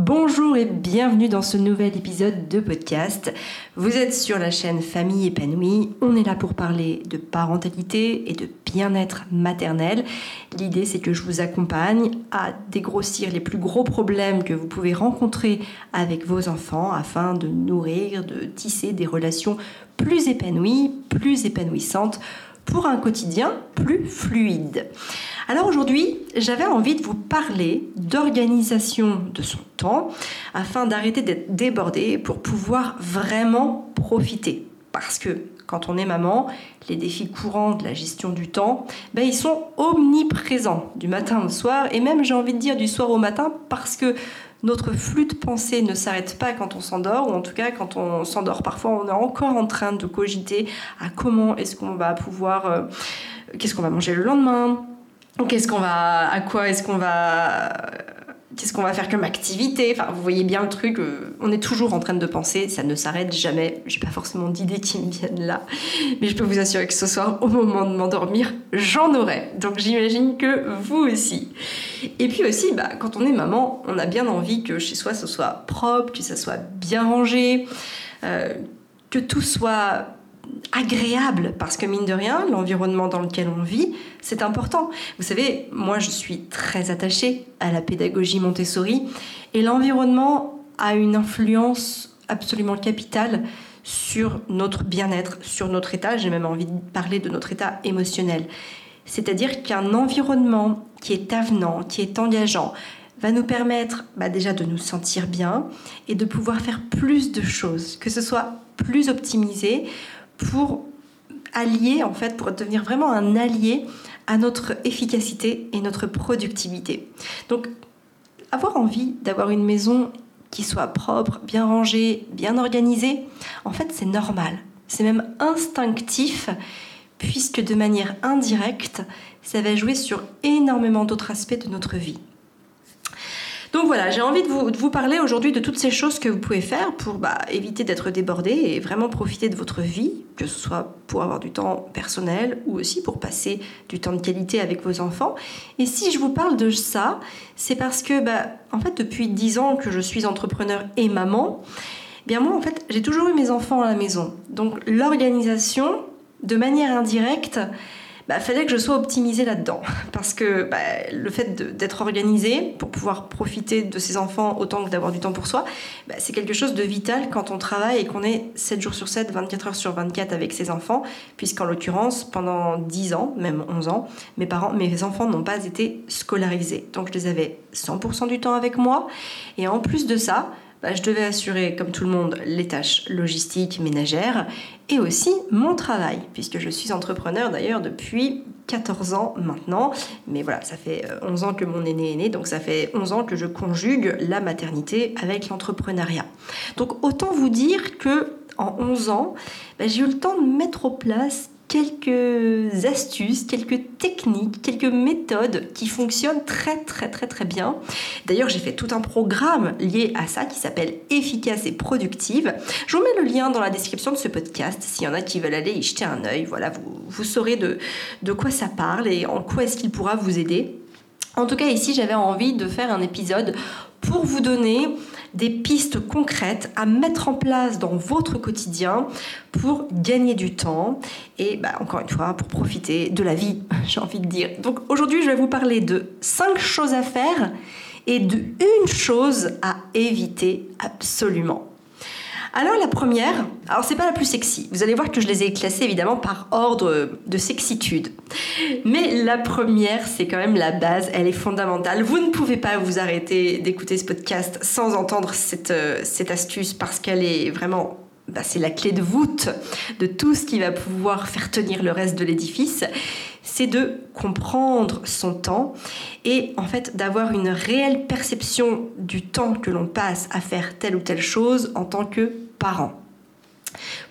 Bonjour et bienvenue dans ce nouvel épisode de podcast. Vous êtes sur la chaîne Famille épanouie. On est là pour parler de parentalité et de bien-être maternel. L'idée c'est que je vous accompagne à dégrossir les plus gros problèmes que vous pouvez rencontrer avec vos enfants afin de nourrir, de tisser des relations plus épanouies, plus épanouissantes pour un quotidien plus fluide. Alors aujourd'hui, j'avais envie de vous parler d'organisation de son temps afin d'arrêter d'être débordé pour pouvoir vraiment profiter. Parce que quand on est maman, les défis courants de la gestion du temps, ben, ils sont omniprésents du matin au soir et même j'ai envie de dire du soir au matin parce que notre flux de pensée ne s'arrête pas quand on s'endort, ou en tout cas quand on s'endort. Parfois, on est encore en train de cogiter à comment est-ce qu'on va pouvoir, euh, qu'est-ce qu'on va manger le lendemain, qu'est-ce qu'on va, à quoi est-ce qu'on va, qu'est-ce qu'on va faire comme activité? Enfin, vous voyez bien le truc. Euh, on est toujours en train de penser, ça ne s'arrête jamais. J'ai pas forcément d'idées qui me viennent là, mais je peux vous assurer que ce soir, au moment de m'endormir, j'en aurai. Donc j'imagine que vous aussi. Et puis aussi, bah, quand on est maman, on a bien envie que chez soi ce soit propre, que ça soit bien rangé, euh, que tout soit agréable parce que mine de rien, l'environnement dans lequel on vit, c'est important. Vous savez, moi je suis très attachée à la pédagogie Montessori et l'environnement a une influence absolument capitale sur notre bien-être, sur notre état, j'ai même envie de parler de notre état émotionnel. C'est-à-dire qu'un environnement qui est avenant, qui est engageant, va nous permettre bah, déjà de nous sentir bien et de pouvoir faire plus de choses, que ce soit plus optimisé, pour allier, en fait, pour devenir vraiment un allié à notre efficacité et notre productivité. Donc, avoir envie d'avoir une maison qui soit propre, bien rangée, bien organisée, en fait, c'est normal. C'est même instinctif, puisque de manière indirecte, ça va jouer sur énormément d'autres aspects de notre vie. Donc voilà, j'ai envie de vous, parler aujourd'hui de toutes ces choses que vous pouvez faire pour bah, éviter d'être débordé et vraiment profiter de votre vie, que ce soit pour avoir du temps personnel ou aussi pour passer du temps de qualité avec vos enfants. Et si je vous parle de ça, c'est parce que, bah, en fait, depuis 10 ans que je suis entrepreneur et maman, eh bien moi, en fait, j'ai toujours eu mes enfants à la maison. Donc l'organisation, de manière indirecte, bah, fallait que je sois optimisée là-dedans. Parce que bah, le fait d'être organisé pour pouvoir profiter de ses enfants autant que d'avoir du temps pour soi, bah, c'est quelque chose de vital quand on travaille et qu'on est 7 jours sur 7, 24 heures sur 24 avec ses enfants, puisqu'en l'occurrence, pendant 10 ans, même 11 ans, mes, parents, mes enfants n'ont pas été scolarisés. Donc je les avais 100% du temps avec moi. Et en plus de ça, bah, je devais assurer, comme tout le monde, les tâches logistiques, ménagères et aussi mon travail, puisque je suis entrepreneur d'ailleurs depuis 14 ans maintenant. Mais voilà, ça fait 11 euh, ans que mon aîné est né, donc ça fait 11 ans que je conjugue la maternité avec l'entrepreneuriat. Donc autant vous dire que en 11 ans, bah, j'ai eu le temps de mettre en place quelques astuces, quelques techniques, quelques méthodes qui fonctionnent très très très très bien. D'ailleurs, j'ai fait tout un programme lié à ça qui s'appelle Efficace et productive. Je vous mets le lien dans la description de ce podcast s'il y en a qui veulent aller y jeter un œil. Voilà, vous, saurez de, de quoi ça parle et en quoi est-ce qu'il pourra vous aider. En tout cas, ici, j'avais envie de faire un épisode pour vous donner des pistes concrètes à mettre en place dans votre quotidien pour gagner du temps et bah, encore une fois pour profiter de la vie, j'ai envie de dire. Donc aujourd'hui, je vais vous parler de 5 choses à faire et de une chose à éviter absolument. Alors la première, alors c'est pas la plus sexy. Vous allez voir que je les ai classées évidemment par ordre de sexitude. Mais la première, c'est quand même la base, elle est fondamentale. Vous ne pouvez pas vous arrêter d'écouter ce podcast sans entendre cette, euh, astuce parce qu'elle est vraiment bah, c'est la clé de voûte de tout ce qui va pouvoir faire tenir le reste de l'édifice, c'est de comprendre son temps et en fait d'avoir une réelle perception du temps que l'on passe à faire telle ou telle chose en tant que parent.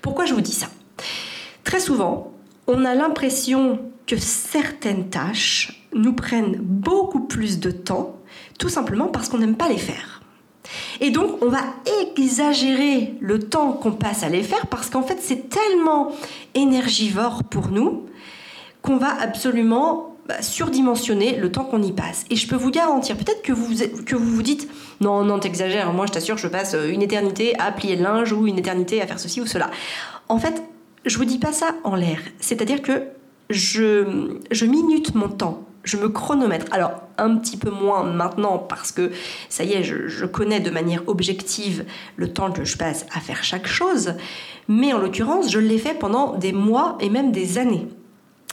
Pourquoi je vous dis ça? Très souvent, on a l'impression que certaines tâches nous prennent beaucoup plus de temps, tout simplement parce qu'on n'aime pas les faire. Et donc, on va exagérer le temps qu'on passe à les faire parce qu'en fait, c'est tellement énergivore pour nous qu'on va absolument bah, surdimensionner le temps qu'on y passe. Et je peux vous garantir, peut-être que vous, que vous vous dites, non, non, t'exagères, moi je t'assure, je passe une éternité à plier le linge ou une éternité à faire ceci ou cela. En fait, je vous dis pas ça en l'air. C'est-à-dire que je, je minute mon temps je me chronomètre. Alors, un petit peu moins maintenant parce que ça y est, je, connais de manière objective le temps que je passe à faire chaque chose. Mais en l'occurrence, je l'ai fait pendant des mois et même des années.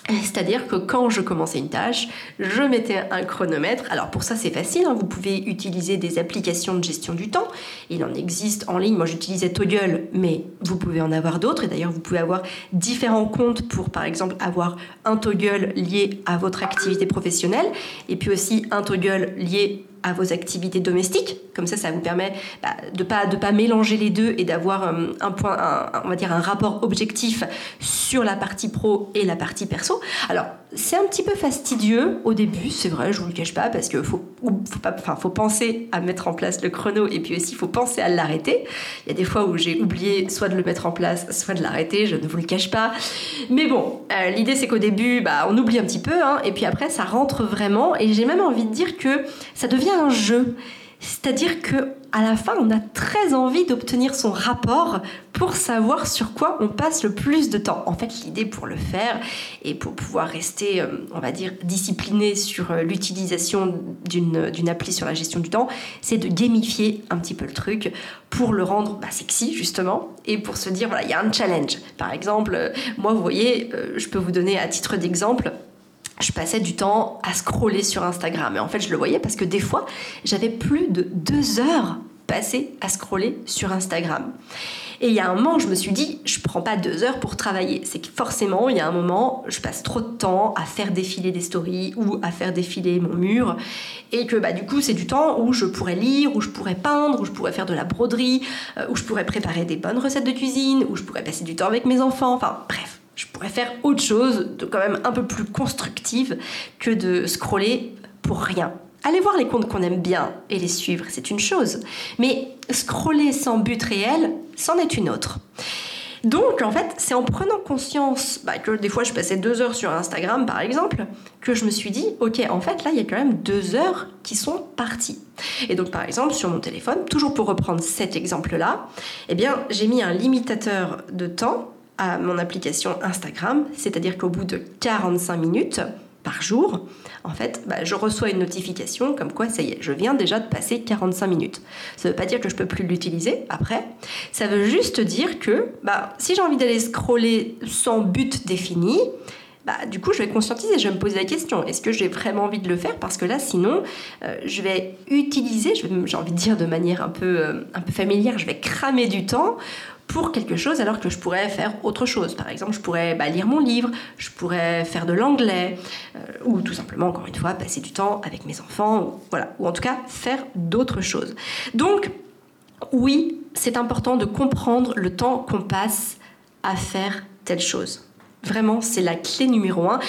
C'est-à-dire que quand je commençais une tâche, je mettais un chronomètre. Alors pour ça c'est facile, hein. vous pouvez utiliser des applications de gestion du temps. Il en existe en ligne, moi j'utilisais Toggle, mais vous pouvez en avoir d'autres. Et d'ailleurs vous pouvez avoir différents comptes pour par exemple avoir un Toggle lié à votre activité professionnelle et puis aussi un Toggle lié à vos activités domestiques. Comme ça, ça vous permet bah, de pas de pas mélanger les deux et d'avoir euh, un point, on va dire un rapport objectif sur la partie pro et la partie perso. Alors, c'est un petit peu fastidieux au début, c'est vrai, je vous le cache pas, parce qu'il faut, enfin, faut penser à mettre en place le chrono et puis aussi il faut penser à l'arrêter. Il y a des fois où j'ai oublié soit de le mettre en place, soit de l'arrêter, je ne vous le cache pas. Mais bon, euh, l'idée c'est qu'au début, bah, on oublie un petit peu, hein, et puis après ça rentre vraiment, et j'ai même envie de dire que ça devient un jeu. C'est-à-dire que à la fin, on a très envie d'obtenir son rapport pour savoir sur quoi on passe le plus de temps. En fait, l'idée pour le faire et pour pouvoir rester, euh, on va dire, discipliné sur euh, l'utilisation d'une appli sur la gestion du temps, c'est de gamifier un petit peu le truc pour le rendre bah, sexy, justement, et pour se dire, voilà, il y a un challenge. Par exemple, euh, moi, vous voyez, je peux vous donner à titre d'exemple, je passais du temps à scroller sur Instagram. Et en fait, je le voyais parce que des fois, j'avais plus de deux heures passées à scroller sur Instagram. Et il y a un moment, je me suis dit, je prends pas deux heures pour travailler. C'est que forcément, il y a un moment, je passe trop de temps à faire défiler des stories ou à faire défiler mon mur. Et que bah, du coup, c'est du temps où je pourrais lire, où je pourrais peindre, où je pourrais faire de la broderie, euh, où je pourrais préparer des bonnes recettes de cuisine, où je pourrais passer du temps avec mes enfants. Enfin, bref je pourrais faire autre chose, quand même un peu plus constructive que de scroller pour rien. Aller voir les comptes qu'on aime bien et les suivre, c'est une chose. Mais scroller sans but réel, c'en est une autre. Donc, en fait, c'est en prenant conscience bah, que des fois je passais deux heures sur Instagram, par exemple, que je me suis dit, ok, en fait, là, il y a quand même deux heures qui sont parties. Et donc, par exemple, sur mon téléphone, toujours pour reprendre cet exemple-là, eh bien, j'ai mis un limitateur de temps à mon application Instagram, c'est-à-dire qu'au bout de 45 minutes par jour, en fait, bah, je reçois une notification comme quoi ça y est, je viens déjà de passer 45 minutes. Ça ne veut pas dire que je peux plus l'utiliser après, ça veut juste dire que bah, si j'ai envie d'aller scroller sans but défini, bah, du coup, je vais conscientiser, je vais me poser la question, est-ce que j'ai vraiment envie de le faire? Parce que là, sinon, euh, je vais utiliser, j'ai envie de dire de manière un peu, euh, un peu familière, je vais cramer du temps pour quelque chose alors que je pourrais faire autre chose. Par exemple, je pourrais bah, lire mon livre, je pourrais faire de l'anglais, euh, ou tout simplement, encore une fois, passer du temps avec mes enfants, ou, voilà, ou en tout cas faire d'autres choses. Donc, oui, c'est important de comprendre le temps qu'on passe à faire telle chose. Vraiment, c'est la clé numéro un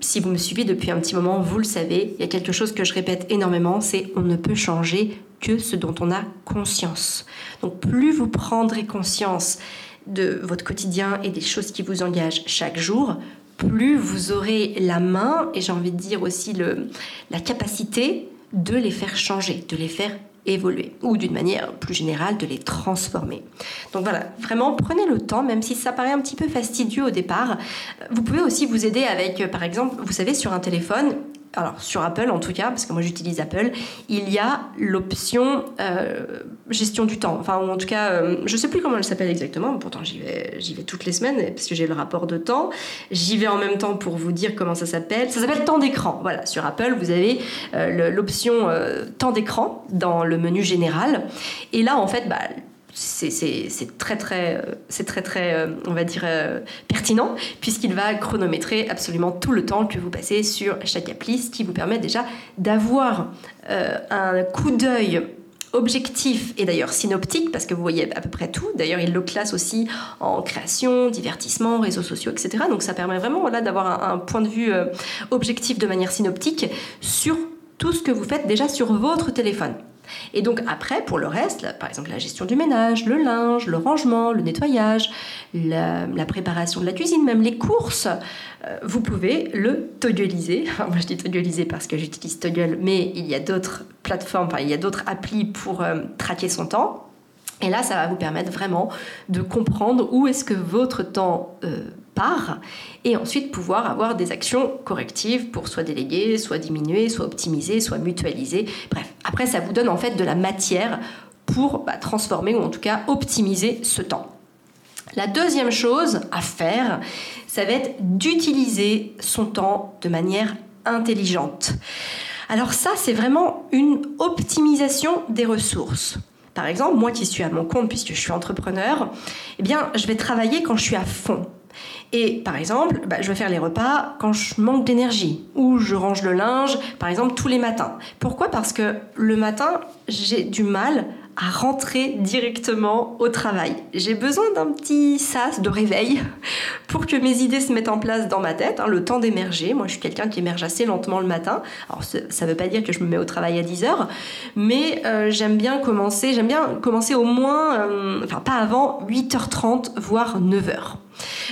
si vous me suivez depuis un petit moment, vous le savez, il y a quelque chose que je répète énormément, c'est on ne peut changer que ce dont on a conscience. Donc plus vous prendrez conscience de votre quotidien et des choses qui vous engagent chaque jour, plus vous aurez la main et j'ai envie de dire aussi le, la capacité de les faire changer, de les faire évoluer ou d'une manière plus générale de les transformer. Donc voilà, vraiment prenez le temps, même si ça paraît un petit peu fastidieux au départ. Vous pouvez aussi vous aider avec, par exemple, vous savez, sur un téléphone, alors sur Apple en tout cas, parce que moi j'utilise Apple, il y a l'option euh, gestion du temps. Enfin, ou en tout cas, euh, je sais plus comment elle s'appelle exactement, pourtant j'y vais, j'y vais toutes les semaines parce que j'ai le rapport de temps. J'y vais en même temps pour vous dire comment ça s'appelle. Ça s'appelle temps d'écran. Voilà, sur Apple, vous avez euh, l'option temps d'écran dans le menu général. Et là, en fait, bah, c'est très très très euh, on va dire euh, pertinent puisqu'il va chronométrer absolument tout le temps que vous passez sur chaque appli ce qui vous permet déjà d'avoir euh, un coup d'œil objectif et d'ailleurs synoptique parce que vous voyez à peu près tout. D'ailleurs il le classe aussi en création divertissement réseaux sociaux etc donc ça permet vraiment voilà, d'avoir un, point de vue objectif de manière synoptique sur tout ce que vous faites déjà sur votre téléphone Et donc après, pour le reste, par exemple la gestion du ménage, le linge, le rangement, le nettoyage, la, préparation de la cuisine, même les courses, euh, vous pouvez le toggleiser. moi je dis toggleiser parce que j'utilise Toggle, mais il y a d'autres plateformes, il y a d'autres applis pour euh, traquer son temps. Et là, ça va vous permettre vraiment de comprendre où est-ce que votre temps euh, et ensuite pouvoir avoir des actions correctives pour soit déléguer, soit diminuer, soit optimiser, soit mutualiser. Bref, après, ça vous donne en fait de la matière pour bah, transformer ou en tout cas optimiser ce temps. La deuxième chose à faire, ça va être d'utiliser son temps de manière intelligente. Alors ça, c'est vraiment une optimisation des ressources. Par exemple, moi qui suis à mon compte puisque je suis entrepreneur, eh bien, je vais travailler quand je suis à fond. Et par exemple, bah, je vais faire les repas quand je manque d'énergie ou je range le linge, par exemple, tous les matins. Pourquoi? Parce que le matin, j'ai du mal à rentrer directement au travail. J'ai besoin d'un petit sas de réveil pour que mes idées se mettent en place dans ma tête, hein, le temps d'émerger. Moi, je suis quelqu'un qui émerge assez lentement le matin. Alors, ça ne veut pas dire que je me mets au travail à 10 heures, mais euh, j'aime bien commencer, j'aime bien commencer au moins, euh, enfin pas avant 8h30, voire 9h.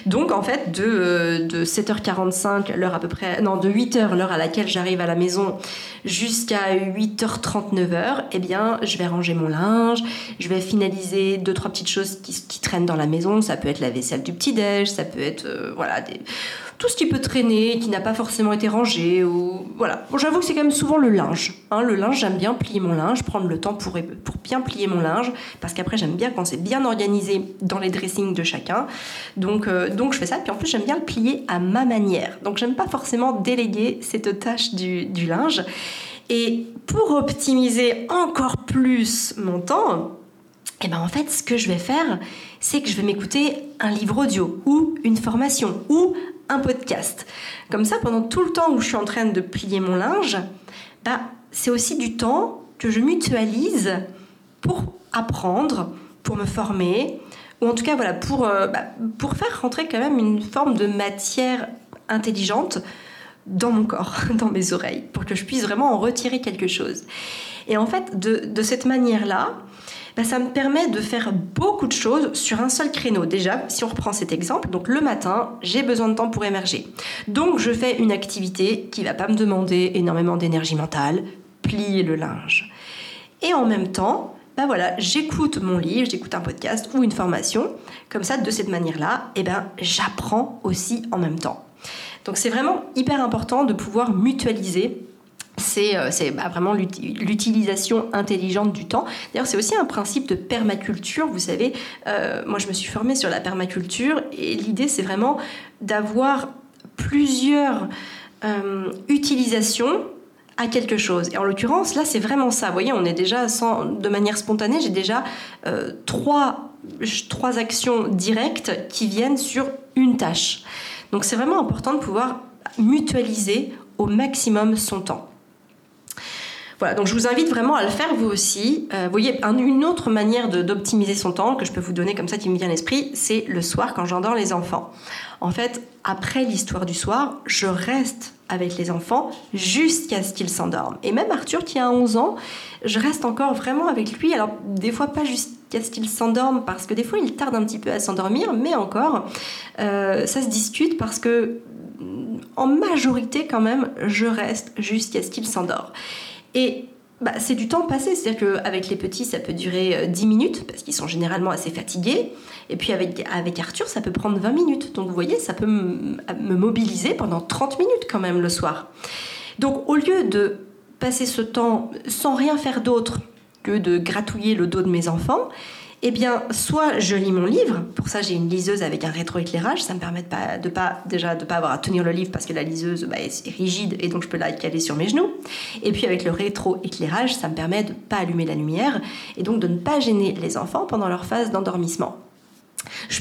Donc en fait, de, 7h45, euh, l'heure à peu près, non, de 8h, l'heure à laquelle j'arrive à la maison, jusqu'à 8h30, 9h, eh bien, je vais ranger mon linge, je vais finaliser deux, trois petites choses qui, qui traînent dans la maison. Ça peut être la vaisselle du petit-déj, ça peut être, euh, voilà, des tout ce qui peut traîner, qui n'a pas forcément été rangé. Ou... Voilà. Bon, J'avoue que c'est quand même souvent le linge. Hein. le linge, j'aime bien plier mon linge, prendre le temps pour, pour bien plier mon linge, parce qu'après, j'aime bien quand c'est bien organisé dans les dressings de chacun. Donc, euh, donc je fais ça. Puis en plus, j'aime bien le plier à ma manière. Donc, j'aime pas forcément déléguer cette tâche du, du linge. Et pour optimiser encore plus mon temps, eh ben en fait, ce que je vais faire, c'est que je vais m'écouter un livre audio ou une formation ou un podcast. Comme ça, pendant tout le temps où je suis en train de plier mon linge, bah, c'est aussi du temps que je mutualise pour apprendre, pour me former, ou en tout cas voilà, pour, euh, bah, pour faire rentrer quand même une forme de matière intelligente dans mon corps, dans mes oreilles, pour que je puisse vraiment en retirer quelque chose. Et en fait, de, de cette manière-là, bah, ça me permet de faire beaucoup de choses sur un seul créneau. Déjà, si on reprend cet exemple, donc le matin, j'ai besoin de temps pour émerger. Donc je fais une activité qui va pas me demander énormément d'énergie mentale, plier le linge. Et en même temps, bah voilà, j'écoute mon livre, j'écoute un podcast ou une formation. Comme ça, de cette manière-là, eh ben, j'apprends aussi en même temps. Donc c'est vraiment hyper important de pouvoir mutualiser c'est euh, bah, vraiment l'utilisation intelligente du temps. D'ailleurs, c'est aussi un principe de permaculture. Vous savez, euh, moi, je me suis formée sur la permaculture et l'idée, c'est vraiment d'avoir plusieurs euh, utilisations à quelque chose. Et en l'occurrence, là, c'est vraiment ça. Vous voyez, on est déjà sans, de manière spontanée, j'ai déjà trois, trois actions directes qui viennent sur une tâche. Donc, c'est vraiment important de pouvoir mutualiser au maximum son temps. Voilà, donc je vous invite vraiment à le faire vous aussi. Euh, vous voyez, une autre manière d'optimiser son temps que je peux vous donner comme ça qui me vient à l'esprit, c'est le soir quand j'endors les enfants. En fait, après l'histoire du soir, je reste avec les enfants jusqu'à ce qu'ils s'endorment. Et même Arthur qui a 11 ans, je reste encore vraiment avec lui. Alors des fois pas jusqu'à ce qu'il s'endorme parce que des fois il tarde un petit peu à s'endormir, mais encore, euh, ça se discute parce que en majorité quand même, je reste jusqu'à ce qu'il s'endort. Et bah, c'est du temps passé, c'est-à-dire qu'avec les petits, ça peut durer 10 euh, minutes, parce qu'ils sont généralement assez fatigués. Et puis avec, avec Arthur, ça peut prendre 20 minutes. Donc vous voyez, ça peut me mobiliser pendant 30 minutes quand même le soir. Donc au lieu de passer ce temps sans rien faire d'autre que de gratouiller le dos de mes enfants, eh bien, soit je lis mon livre, pour ça j'ai une liseuse avec un rétroéclairage, ça me permet de pas, de pas déjà de pas avoir à tenir le livre parce que la liseuse bah, est rigide et donc je peux la caler sur mes genoux. Et puis avec le rétroéclairage, ça me permet de pas allumer la lumière et donc de ne pas gêner les enfants pendant leur phase d'endormissement.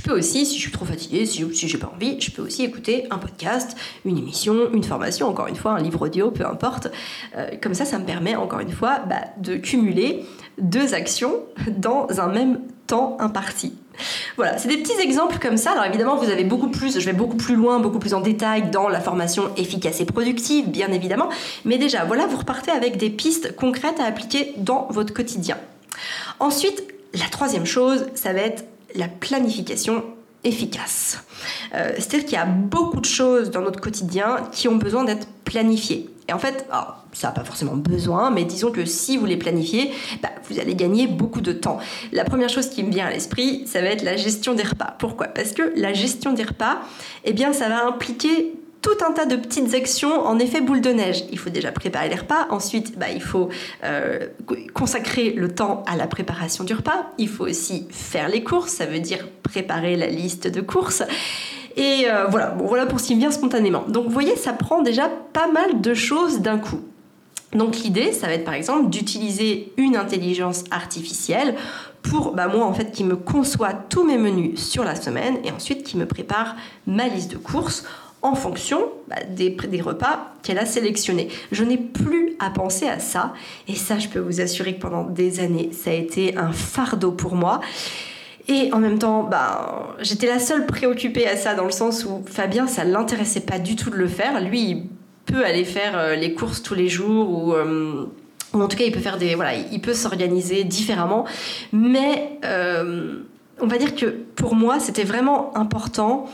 Peux aussi, si je suis trop fatiguée, si, si j'ai pas envie, je peux aussi écouter un podcast, une émission, une formation, encore une fois, un livre audio, peu importe. Euh, comme ça, ça me permet, encore une fois, bah, de cumuler deux actions dans un même temps imparti. Voilà, c'est des petits exemples comme ça. Alors évidemment, vous avez beaucoup plus, je vais beaucoup plus loin, beaucoup plus en détail dans la formation efficace et productive, bien évidemment. Mais déjà, voilà, vous repartez avec des pistes concrètes à appliquer dans votre quotidien. Ensuite, la troisième chose, ça va être la planification efficace. Euh, c'est-à-dire qu'il y a beaucoup de choses dans notre quotidien qui ont besoin d'être planifiées. Et en fait, ça n'a pas forcément besoin, mais disons que si vous les planifiez, bah, vous allez gagner beaucoup de temps. La première chose qui me vient à l'esprit, ça va être la gestion des repas. Pourquoi? Parce que la gestion des repas, eh bien, ça va impliquer tout un tas de petites actions en effet boule de neige. Il faut déjà préparer les repas, ensuite bah, il faut euh, consacrer le temps à la préparation du repas, il faut aussi faire les courses, ça veut dire préparer la liste de courses. Et euh, voilà, bon, voilà pour ce qui vient spontanément. Donc vous voyez, ça prend déjà pas mal de choses d'un coup. Donc l'idée, ça va être par exemple d'utiliser une intelligence artificielle pour bah, moi en fait qui me conçoit tous mes menus sur la semaine et ensuite qui me prépare ma liste de courses en fonction bah, des, repas qu'elle a sélectionnés. Je n'ai plus à penser à ça, et ça, je peux vous assurer que pendant des années, ça a été un fardeau pour moi. Et en même temps, bah, j'étais la seule préoccupée à ça, dans le sens où Fabien, ça ne l'intéressait pas du tout de le faire. Lui, il peut aller faire euh, les courses tous les jours, ou, euh, en tout cas, il peut faire des, voilà, il peut s'organiser différemment. Mais euh, on va dire que pour moi, c'était vraiment important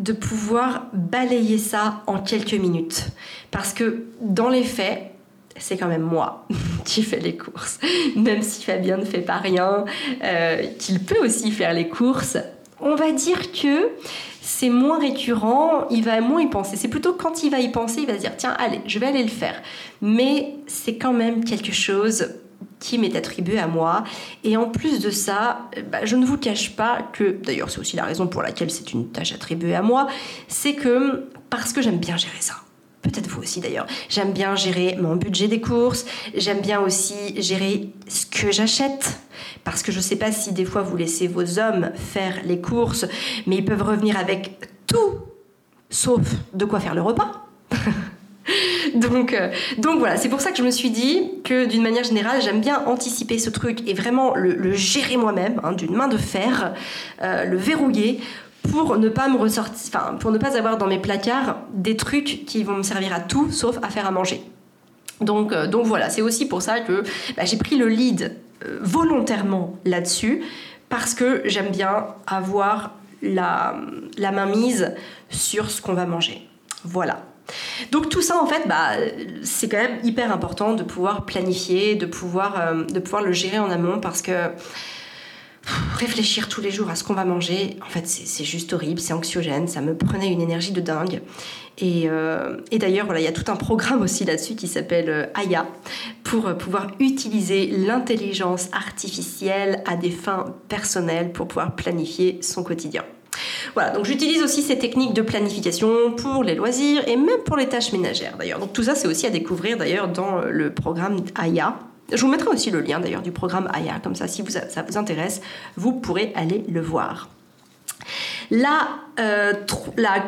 de pouvoir balayer ça en quelques minutes. Parce que dans les faits, c'est quand même moi qui fais les courses. Même si Fabien ne fait pas rien, euh, qu'il peut aussi faire les courses, on va dire que c'est moins récurrent, il va moins y penser. C'est plutôt quand il va y penser, il va se dire tiens, allez, je vais aller le faire. Mais c'est quand même quelque chose qui m'est attribué à moi. Et en plus de ça, bah, je ne vous cache pas que, d'ailleurs c'est aussi la raison pour laquelle c'est une tâche attribuée à moi, c'est que parce que j'aime bien gérer ça. Peut-être vous aussi d'ailleurs. J'aime bien gérer mon budget des courses. J'aime bien aussi gérer ce que j'achète. Parce que je ne sais pas si des fois vous laissez vos hommes faire les courses, mais ils peuvent revenir avec tout, sauf de quoi faire le repas. donc, euh, donc voilà, c'est pour ça que je me suis dit que d'une manière générale, j'aime bien anticiper ce truc et vraiment le, gérer moi-même, hein, d'une main de fer, euh, le verrouiller pour ne pas me ressortir, enfin, pour ne pas avoir dans mes placards des trucs qui vont me servir à tout sauf à faire à manger. Donc, euh, donc voilà, c'est aussi pour ça que bah, j'ai pris le lead volontairement là-dessus parce que j'aime bien avoir la, la main mise sur ce qu'on va manger. Voilà. Donc tout ça, en fait, bah, c'est quand même hyper important de pouvoir planifier, de pouvoir, euh, de pouvoir le gérer en amont parce que réfléchir tous les jours à ce qu'on va manger, en fait, c'est juste horrible, c'est anxiogène, ça me prenait une énergie de dingue. Et, euh, d'ailleurs, voilà, il y a tout un programme aussi là-dessus qui s'appelle euh, Aya pour pouvoir utiliser l'intelligence artificielle à des fins personnelles pour pouvoir planifier son quotidien. Voilà, donc j'utilise aussi ces techniques de planification pour les loisirs et même pour les tâches ménagères d'ailleurs. Donc tout ça, c'est aussi à découvrir d'ailleurs dans euh, le programme Aya. Je vous mettrai aussi le lien d'ailleurs du programme Aya, comme ça si ça vous intéresse, vous pourrez aller le voir. La,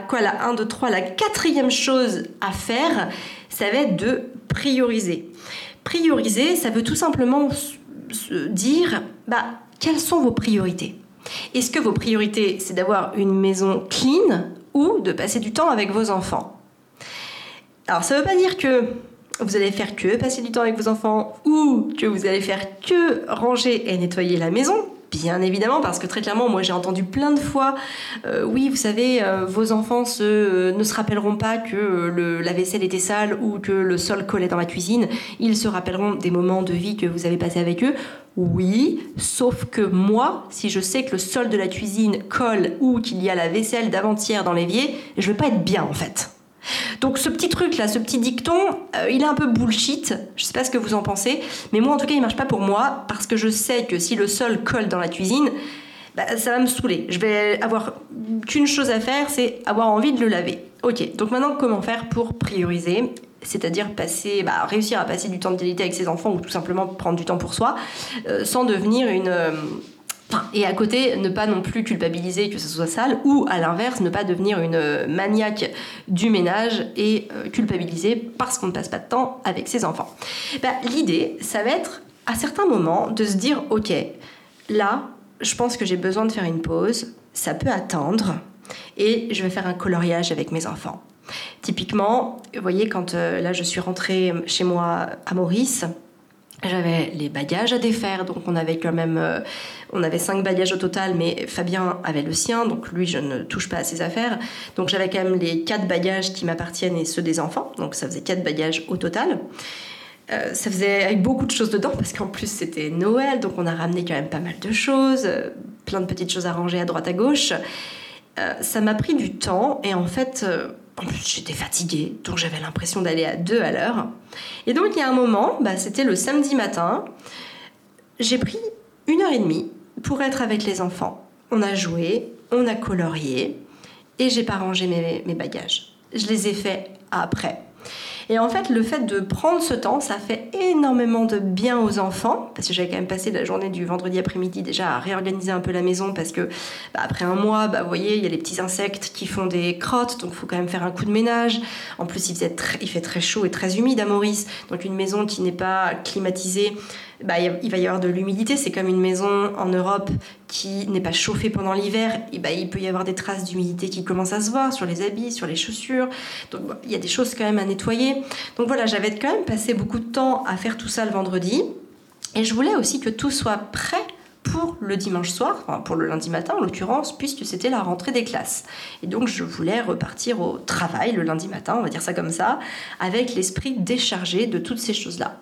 quoi, la 1, 2, 3, la quatrième chose à faire, ça va être de prioriser. Prioriser, ça veut tout simplement dire bah, quelles sont vos priorités? Est-ce que vos priorités, c'est d'avoir une maison clean ou de passer du temps avec vos enfants? Alors, ça ne veut pas dire que vous allez faire que passer du temps avec vos enfants ou que vous allez faire que ranger et nettoyer la maison. Bien évidemment, parce que très clairement, moi j'ai entendu plein de fois, euh, oui, vous savez, euh, vos enfants euh, ne se rappelleront pas que la vaisselle était sale ou que le sol collait dans la cuisine. Ils se rappelleront des moments de vie que vous avez passés avec eux. Oui, sauf que moi, si je sais que le sol de la cuisine colle ou qu'il y a la vaisselle d'avant-hier dans l'évier, je vais pas être bien en fait. Donc ce petit truc là, ce petit dicton, euh, il est un peu bullshit. Je sais pas ce que vous en pensez, mais moi en tout cas il marche pas pour moi parce que je sais que si le sol colle dans la cuisine, bah, ça va me saouler. Je vais avoir qu'une chose à faire, c'est avoir envie de le laver. Ok, donc maintenant comment faire pour prioriser? C'est-à-dire bah, réussir à passer du temps de qualité avec ses enfants ou tout simplement prendre du temps pour soi, euh, sans devenir une, euh, et à côté, ne pas non plus culpabiliser que ce soit sale, ou à l'inverse, ne pas devenir une maniaque du ménage et euh, culpabiliser parce qu'on ne passe pas de temps avec ses enfants. Bah, l'idée, ça va être à certains moments de se dire, ok, là, je pense que j'ai besoin de faire une pause, ça peut attendre, et je vais faire un coloriage avec mes enfants. Typiquement, vous voyez, quand euh, là je suis rentrée chez moi à Maurice, j'avais les bagages à défaire, donc on avait quand même, euh, on avait cinq bagages au total, mais Fabien avait le sien, donc lui je ne touche pas à ses affaires. Donc j'avais quand même les quatre bagages qui m'appartiennent et ceux des enfants, donc ça faisait quatre bagages au total. Euh, ça faisait avec beaucoup de choses dedans parce qu'en plus c'était Noël, donc on a ramené quand même pas mal de choses, euh, plein de petites choses à ranger à droite à gauche. ça m'a pris du temps et en fait en plus, j'étais fatiguée, donc j'avais l'impression d'aller à deux à l'heure. Et donc, il y a un moment, bah, c'était le samedi matin, j'ai pris une heure et demie pour être avec les enfants. On a joué, on a colorié, et j'ai pas rangé mes, mes bagages. Je les ai faits après. Et en fait, le fait de prendre ce temps, ça fait énormément de bien aux enfants, parce que j'avais quand même passé la journée du vendredi après-midi déjà à réorganiser un peu la maison, parce que bah, après un mois, bah, vous voyez, il y a les petits insectes qui font des crottes, donc il faut quand même faire un coup de ménage. En plus, il, il fait très chaud et très humide à Maurice, donc une maison qui n'est pas climatisée, bah, il va y avoir de l'humidité. C'est comme une maison en Europe qui n'est pas chauffée pendant l'hiver. Bah, il peut y avoir des traces d'humidité qui commencent à se voir sur les habits, sur les chaussures. Donc il y a des choses quand même à nettoyer. Donc voilà, j'avais quand même passé beaucoup de temps à faire tout ça le vendredi. Et je voulais aussi que tout soit prêt pour le dimanche soir, pour le lundi matin en l'occurrence, puisque c'était la rentrée des classes. Et donc je voulais repartir au travail le lundi matin, on va dire ça comme ça, avec l'esprit déchargé de toutes ces choses-là.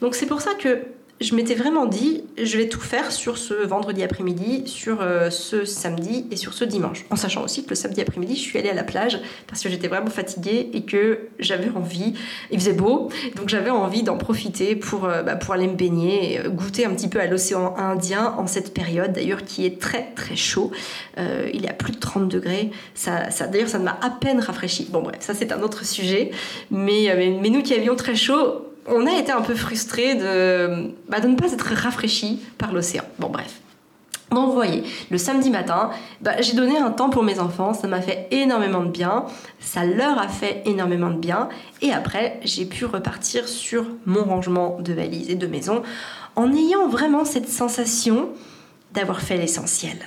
Donc c'est pour ça que je m'étais vraiment dit, je vais tout faire sur ce vendredi après-midi, sur euh, ce samedi et sur ce dimanche. En sachant aussi que le samedi après-midi, je suis allée à la plage parce que j'étais vraiment fatiguée et que j'avais envie, il faisait beau, donc j'avais envie d'en profiter pour, euh, bah, aller me baigner et euh, goûter un petit peu à l'océan Indien en cette période d'ailleurs qui est très très chaud. il est à plus de 30 degrés. Ça, ça, d'ailleurs, ça m'a à peine rafraîchi. Bon bref, ça c'est un autre sujet. Mais nous qui avions très chaud, on a été un peu frustrés de, bah, de ne pas être rafraîchis par l'océan. Bon, bref. Donc vous voyez, le samedi matin, bah, j'ai donné un temps pour mes enfants, ça m'a fait énormément de bien, ça leur a fait énormément de bien, et après j'ai pu repartir sur mon rangement de valises et de maison en ayant vraiment cette sensation d'avoir fait l'essentiel.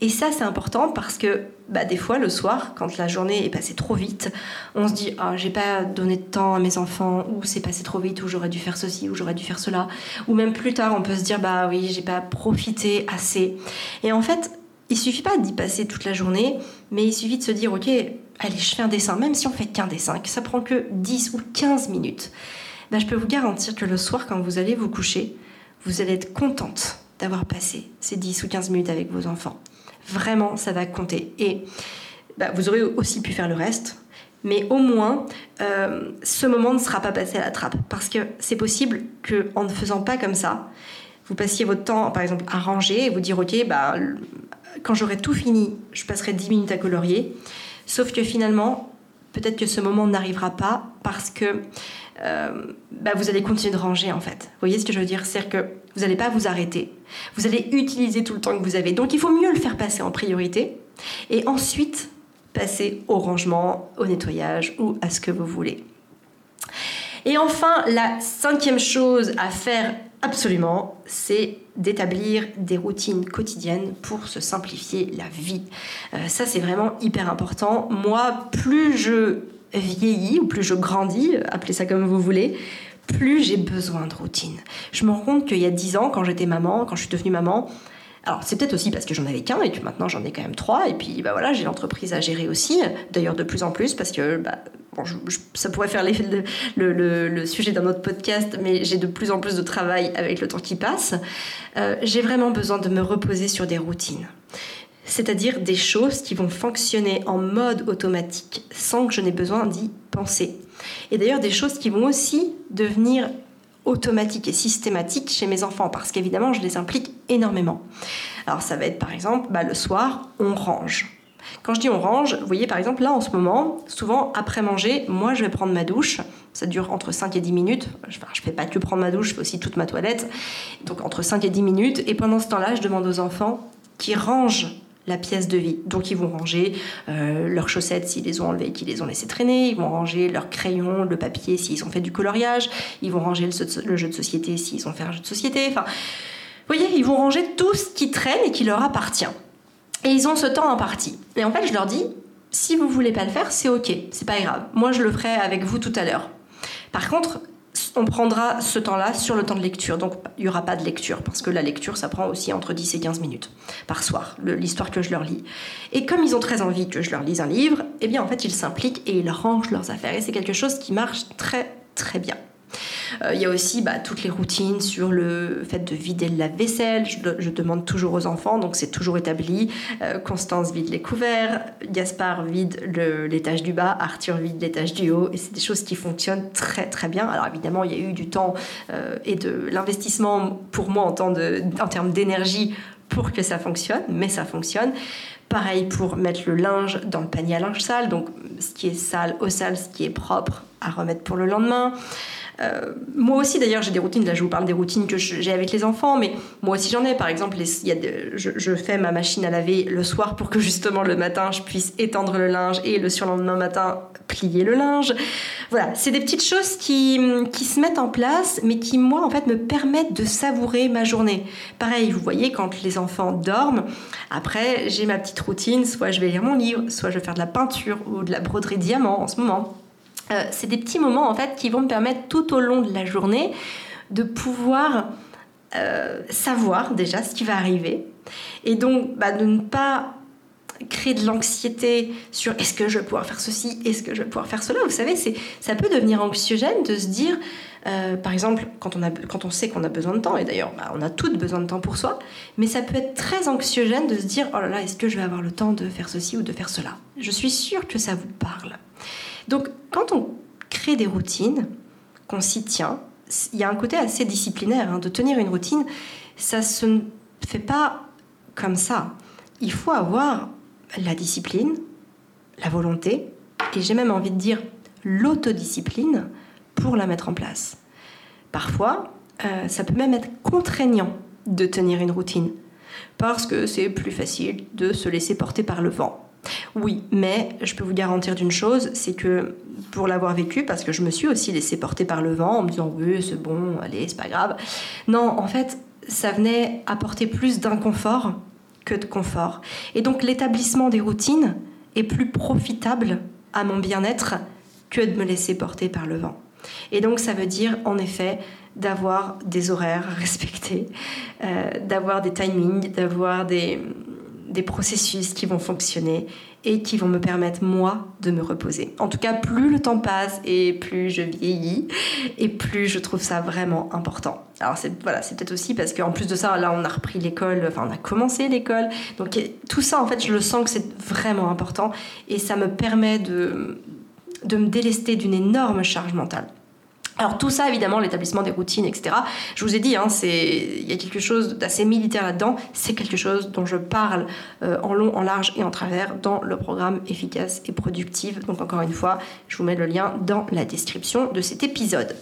Et ça, c'est important parce que bah, des fois, le soir, quand la journée est passée trop vite, on se dit Ah, j'ai pas donné de temps à mes enfants, ou c'est passé trop vite, ou j'aurais dû faire ceci, ou j'aurais dû faire cela. Ou même plus tard, on peut se dire Bah oui, j'ai pas profité assez. Et en fait, il suffit pas d'y passer toute la journée, mais il suffit de se dire Ok, allez, je fais un dessin, même si on fait qu'un dessin, ça prend que 10 ou 15 minutes. Bah, je peux vous garantir que le soir, quand vous allez vous coucher, vous allez être contente d'avoir passé ces 10 ou 15 minutes avec vos enfants. Vraiment, ça va compter. Et bah, vous aurez aussi pu faire le reste, mais au moins, euh, ce moment ne sera pas passé à la trappe. Parce que c'est possible qu'en ne faisant pas comme ça, vous passiez votre temps, par exemple, à ranger et vous dire, OK, bah, quand j'aurai tout fini, je passerai 10 minutes à colorier. Sauf que finalement, peut-être que ce moment n'arrivera pas parce que euh, bah, vous allez continuer de ranger en fait. Vous voyez ce que je veux dire? C'est-à-dire que vous n'allez pas vous arrêter. Vous allez utiliser tout le temps que vous avez. Donc il faut mieux le faire passer en priorité et ensuite passer au rangement, au nettoyage ou à ce que vous voulez. Et enfin, la cinquième chose à faire absolument, c'est d'établir des routines quotidiennes pour se simplifier la vie. Euh, ça, c'est vraiment hyper important. Moi, plus je vieillis ou plus je grandis, appelez ça comme vous voulez, plus j'ai besoin de routine. Je me rends compte qu'il y a 10 ans, quand j'étais maman, quand je suis devenue maman, alors c'est peut-être aussi parce que j'en avais qu'un et que maintenant j'en ai quand même trois et puis bah voilà j'ai l'entreprise à gérer aussi d'ailleurs de plus en plus parce que bah, bon, ça pourrait faire le, le, le, sujet d'un autre podcast mais j'ai de plus en plus de travail avec le temps qui passe euh, j'ai vraiment besoin de me reposer sur des routines c'est-à-dire des choses qui vont fonctionner en mode automatique sans que je n'ai besoin d'y penser. Et d'ailleurs des choses qui vont aussi devenir automatiques et systématiques chez mes enfants parce qu'évidemment je les implique énormément. Alors ça va être par exemple bah, le soir on range. Quand je dis on range, vous voyez par exemple là en ce moment, souvent après manger, moi je vais prendre ma douche. Ça dure entre 5 et 10 minutes. Je ne fais pas que prendre ma douche, je fais aussi toute ma toilette. Donc entre 5 et 10 minutes. Et pendant ce temps-là, je demande aux enfants qui rangent la pièce de vie. Donc ils vont ranger euh, leurs chaussettes s'ils les ont enlevées, qu'ils les ont laissées traîner, ils vont ranger leurs crayons, le papier s'ils ont fait du coloriage, ils vont ranger le, jeu de société s'ils ont fait un jeu de société. Enfin, voyez, ils vont ranger tout ce qui traîne et qui leur appartient. Et ils ont ce temps imparti. Et en fait, je leur dis, si vous voulez pas le faire, c'est ok, c'est pas grave. Moi, je le ferai avec vous tout à l'heure. Par contre, on prendra ce temps-là sur le temps de lecture. Donc, il n'y aura pas de lecture, parce que la lecture, ça prend aussi entre 10 et 15 minutes par soir, l'histoire que je leur lis. Et comme ils ont très envie que je leur lise un livre, eh bien, en fait, ils s'impliquent et ils rangent leurs affaires. Et c'est quelque chose qui marche très, très bien. Euh, il y a aussi bah, toutes les routines sur le fait de vider le lave-vaisselle. Je, demande toujours aux enfants, donc c'est toujours établi. Euh, Constance vide les couverts, Gaspard vide l'étage du bas, Arthur vide l'étage du haut. Et c'est des choses qui fonctionnent très très bien. Alors évidemment, il y a eu du temps euh, et de l'investissement pour moi en, en termes d'énergie pour que ça fonctionne, mais ça fonctionne. Pareil pour mettre le linge dans le panier à linge sale, donc ce qui est sale au sale, ce qui est propre à remettre pour le lendemain. Euh, moi aussi, d'ailleurs, j'ai des routines. Là, je vous parle des routines que j'ai avec les enfants, mais moi aussi, j'en ai. Par exemple, a je, fais ma machine à laver le soir pour que justement le matin, je puisse étendre le linge et le surlendemain matin, plier le linge. Voilà, c'est des petites choses qui, qui se mettent en place, mais qui, moi, en fait, me permettent de savourer ma journée. Pareil, vous voyez, quand les enfants dorment, après, j'ai ma petite routine. Soit je vais lire mon livre, soit je vais faire de la peinture ou de la broderie diamant en ce moment. Euh, c'est des petits moments en fait qui vont me permettre tout au long de la journée de pouvoir euh, savoir déjà ce qui va arriver et donc bah, de ne pas créer de l'anxiété sur est-ce que je vais pouvoir faire ceci, est-ce que je vais pouvoir faire cela? Vous savez, c'est, ça peut devenir anxiogène de se dire, euh, par exemple, quand on, a, quand on sait qu'on a besoin de temps, et d'ailleurs bah, on a toutes besoin de temps pour soi, mais ça peut être très anxiogène de se dire, oh là là, est-ce que je vais avoir le temps de faire ceci ou de faire cela? Je suis sûre que ça vous parle. Donc, quand on crée des routines, qu'on s'y tient, il y a un côté assez disciplinaire. Hein, de tenir une routine, ça se fait pas comme ça. Il faut avoir la discipline, la volonté, et j'ai même envie de dire l'autodiscipline pour la mettre en place. Parfois, euh, ça peut même être contraignant de tenir une routine, parce que c'est plus facile de se laisser porter par le vent. Oui, mais je peux vous garantir d'une chose, c'est que pour l'avoir vécu, parce que je me suis aussi laissée porter par le vent en me disant oui, c'est bon, allez, c'est pas grave. Non, en fait, ça venait apporter plus d'inconfort que de confort. Et donc l'établissement des routines est plus profitable à mon bien-être que de me laisser porter par le vent. Et donc ça veut dire en effet d'avoir des horaires respectés, euh, d'avoir des timings, d'avoir des, des processus qui vont fonctionner et qui vont me permettre, moi, de me reposer. En tout cas, plus le temps passe et plus je vieillis et plus je trouve ça vraiment important. Alors, c'est voilà, peut-être aussi parce qu'en plus de ça, là, on a repris l'école, enfin, on a commencé l'école. Donc, tout ça, en fait, je le sens que c'est vraiment important et ça me permet de, de me délester d'une énorme charge mentale. Alors tout ça, évidemment, l'établissement des routines, etc. Je vous ai dit, hein, il y a quelque chose d'assez militaire là-dedans. C'est quelque chose dont je parle euh, en long, en large et en travers dans le programme efficace et productif. Donc encore une fois, je vous mets le lien dans la description de cet épisode.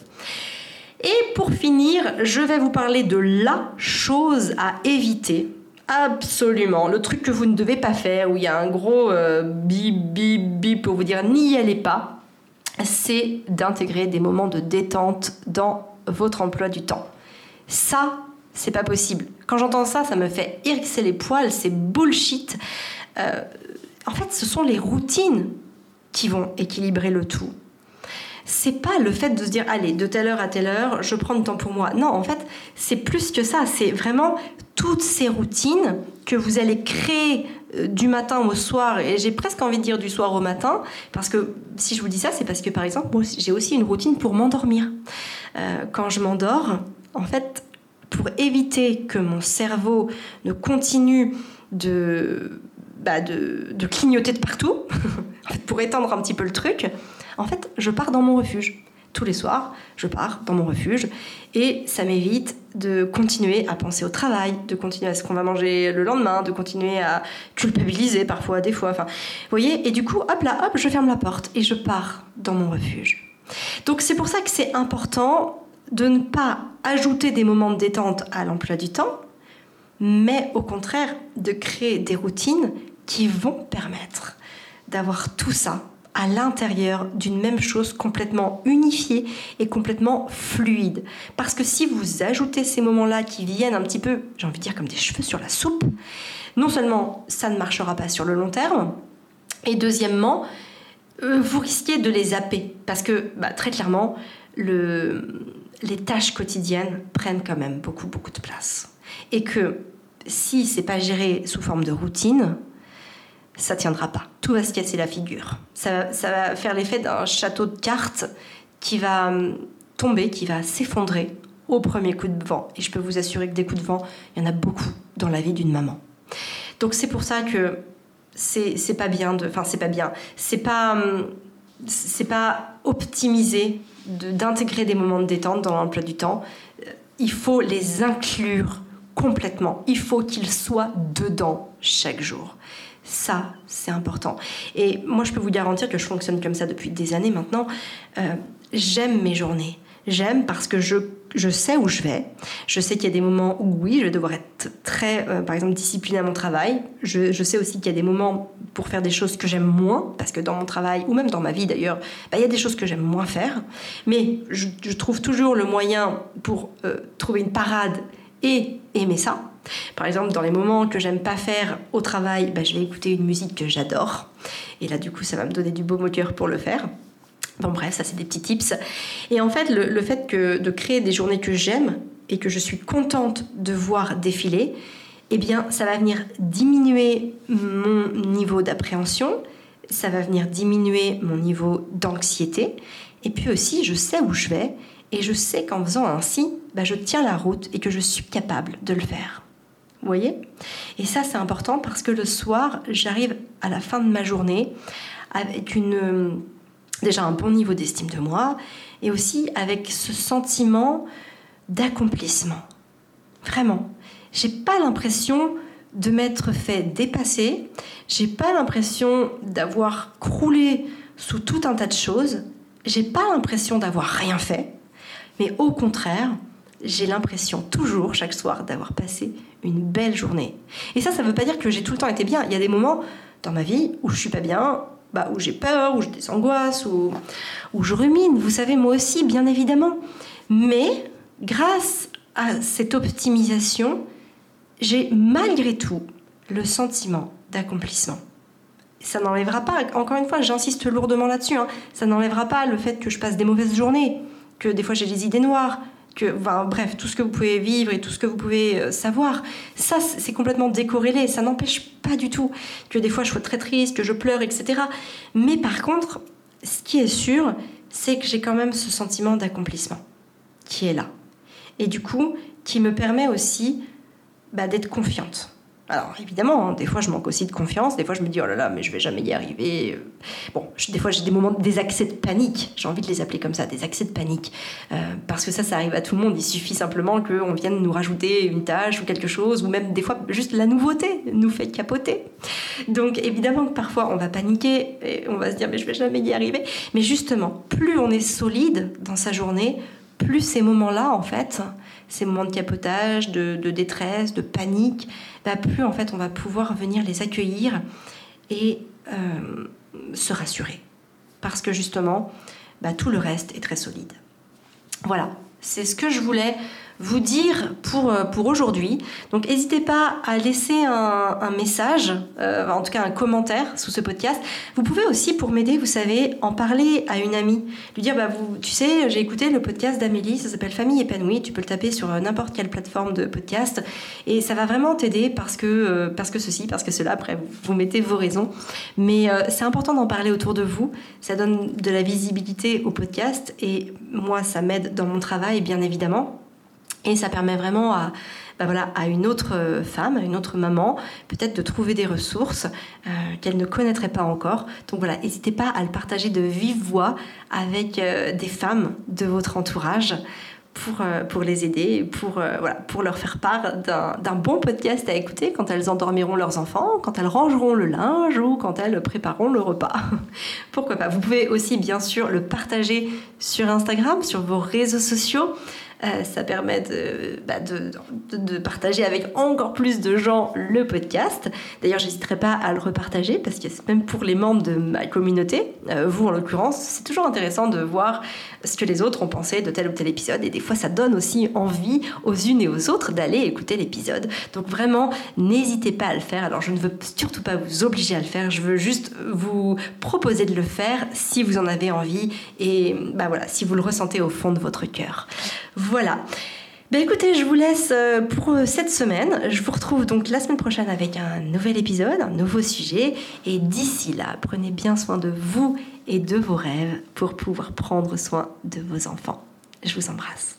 Et pour finir, je vais vous parler de la chose à éviter Absolument. Le truc que vous ne devez pas faire, où il y a un gros euh, bip, bip, bip pour vous dire n'y allez pas c'est d'intégrer des moments de détente dans votre emploi du temps. Ça, c'est pas possible. Quand j'entends ça, ça me fait hérisser les poils, c'est bullshit. Euh, en fait, ce sont les routines qui vont équilibrer le tout. C'est pas le fait de se dire allez de telle heure à telle heure je prends du temps pour moi. Non, en fait c'est plus que ça. C'est vraiment toutes ces routines que vous allez créer du matin au soir, et j'ai presque envie de dire du soir au matin, parce que si je vous dis ça, c'est parce que par exemple, j'ai aussi une routine pour m'endormir. Euh, quand je m'endors, en fait, pour éviter que mon cerveau ne continue de, bah de, de clignoter de partout, pour étendre un petit peu le truc, en fait, je pars dans mon refuge tous les soirs, je pars dans mon refuge et ça m'évite de continuer à penser au travail, de continuer à ce qu'on va manger le lendemain, de continuer à culpabiliser parfois, des fois. Enfin, vous voyez, et du coup, hop là, hop, je ferme la porte et je pars dans mon refuge. Donc c'est pour ça que c'est important de ne pas ajouter des moments de détente à l'emploi du temps, mais au contraire de créer des routines qui vont permettre d'avoir tout ça à l'intérieur d'une même chose complètement unifiée et complètement fluide. Parce que si vous ajoutez ces moments-là qui viennent un petit peu, j'ai envie de dire comme des cheveux sur la soupe, non seulement ça ne marchera pas sur le long terme, et deuxièmement, euh, vous risquez de les zapper. Parce que bah, très clairement, le, les tâches quotidiennes prennent quand même beaucoup, beaucoup de place. Et que si c'est pas géré sous forme de routine, ça tiendra pas. Tout va se casser la figure. Ça, va faire l'effet d'un château de cartes qui va hum, tomber, qui va s'effondrer au premier coup de vent. Et je peux vous assurer que des coups de vent, il y en a beaucoup dans la vie d'une maman. Donc c'est pour ça que c'est pas bien. Enfin, c'est pas bien. C'est pas. Hum, c'est pas optimisé d'intégrer des moments de détente dans l'emploi du temps. Euh, il faut les inclure complètement. Il faut qu'ils soient dedans chaque jour. Ça, c'est important. Et moi, je peux vous garantir que je fonctionne comme ça depuis des années maintenant. Euh, j'aime mes journées. J'aime parce que je, je sais où je vais. Je sais qu'il y a des moments où, oui, je vais devoir être très, euh, par exemple, disciplinée à mon travail. Je, je sais aussi qu'il y a des moments pour faire des choses que j'aime moins, parce que dans mon travail, ou même dans ma vie d'ailleurs, bah, il y a des choses que j'aime moins faire. Mais je, trouve toujours le moyen pour euh, trouver une parade et aimer ça. Par exemple, dans les moments que j'aime pas faire au travail, bah, je vais écouter une musique que j'adore. Et là, du coup, ça va me donner du beau au pour le faire. Bon, bref, ça, c'est des petits tips. Et en fait, le, fait que, de créer des journées que j'aime et que je suis contente de voir défiler, eh bien, ça va venir diminuer mon niveau d'appréhension, ça va venir diminuer mon niveau d'anxiété, et puis aussi, je sais où je vais, et je sais qu'en faisant ainsi, bah, je tiens la route et que je suis capable de le faire. Vous voyez? Et ça, c'est important parce que le soir, j'arrive à la fin de ma journée avec une, déjà un bon niveau d'estime de moi et aussi avec ce sentiment d'accomplissement. Vraiment. J'ai pas l'impression de m'être fait dépasser, j'ai pas l'impression d'avoir croulé sous tout un tas de choses, j'ai pas l'impression d'avoir rien fait, mais au contraire, j'ai l'impression toujours, chaque soir, d'avoir passé une belle journée. Et ça, ça ne veut pas dire que j'ai tout le temps été bien. Il y a des moments dans ma vie où je suis pas bien, bah, où j'ai peur, où j'ai des angoisses, où, je rumine. Vous savez, moi aussi, bien évidemment. Mais grâce à cette optimisation, j'ai malgré tout le sentiment d'accomplissement. Ça n'enlèvera pas, encore une fois, j'insiste lourdement là-dessus, hein, ça n'enlèvera pas le fait que je passe des mauvaises journées, que des fois j'ai des idées noires, bref, tout ce que vous pouvez vivre et tout ce que vous pouvez euh, savoir, ça c'est complètement décorrélé. Ça n'empêche pas du tout que des fois je sois très triste, que je pleure, etc. Mais par contre, ce qui est sûr, c'est que j'ai quand même ce sentiment d'accomplissement qui est là. Et du coup, qui me permet aussi bah, d'être confiante alors évidemment, hein, des fois je manque aussi de confiance, des fois je me dis oh là là, mais je vais jamais y arriver. Euh, bon, des fois j'ai des moments, des accès de panique, j'ai envie de les appeler comme ça, des accès de panique, euh, parce que ça, ça arrive à tout le monde. Il suffit simplement qu'on vienne nous rajouter une tâche ou quelque chose, ou même des fois juste la nouveauté nous fait capoter. Donc évidemment que parfois on va paniquer et on va se dire mais je vais jamais y arriver. Mais justement, plus on est solide dans sa journée, plus ces moments-là en fait ces moments de capotage, de, détresse, de panique, bah, plus en fait on va pouvoir venir les accueillir et euh, se rassurer. Parce que justement, bah, tout le reste est très solide. Voilà, c'est ce que je voulais vous dire pour, euh, pour aujourd'hui. Donc n'hésitez pas à laisser un, message, euh, en tout cas un commentaire sous ce podcast. Vous pouvez aussi, pour m'aider, vous savez, en parler à une amie. Lui dire, bah, tu sais, j'ai écouté le podcast d'Amélie, ça s'appelle Famille épanouie, tu peux le taper sur euh, n'importe quelle plateforme de podcast. Et ça va vraiment t'aider parce que, parce que ceci, parce que cela, après, vous mettez vos raisons. Mais c'est important d'en parler autour de vous. Ça donne de la visibilité au podcast et moi, ça m'aide dans mon travail, bien évidemment. Et ça permet vraiment à, bah voilà, à une autre euh, femme, à une autre maman, peut-être de trouver des ressources euh, qu'elle ne connaîtrait pas encore. Donc voilà, n'hésitez pas à le partager de vive voix avec euh, des femmes de votre entourage pour, pour les aider, pour, voilà, pour leur faire part d'un bon podcast à écouter quand elles endormiront leurs enfants, quand elles rangeront le linge ou quand elles prépareront le repas. Pourquoi pas? Vous pouvez aussi bien sûr le partager sur Instagram, sur vos réseaux sociaux. Ça permet bah, de, partager avec encore plus de gens le podcast. D'ailleurs, j'hésiterai pas à le repartager parce que même pour les membres de ma communauté, vous en l'occurrence, c'est toujours intéressant de voir ce que les autres ont pensé de tel ou tel épisode. Et des fois, ça donne aussi envie aux unes et aux autres d'aller écouter l'épisode. Donc vraiment, n'hésitez pas à le faire. Alors, je ne veux surtout pas vous obliger à le faire. Je veux juste vous proposer de le faire si vous en avez envie et bah voilà, si vous le ressentez au fond de votre cœur. Voilà. Ben écoutez, je vous laisse euh, pour euh, cette semaine. Je vous retrouve donc la semaine prochaine avec un nouvel épisode, un nouveau sujet. Et d'ici là, prenez bien soin de vous et de vos rêves pour pouvoir prendre soin de vos enfants. Je vous embrasse.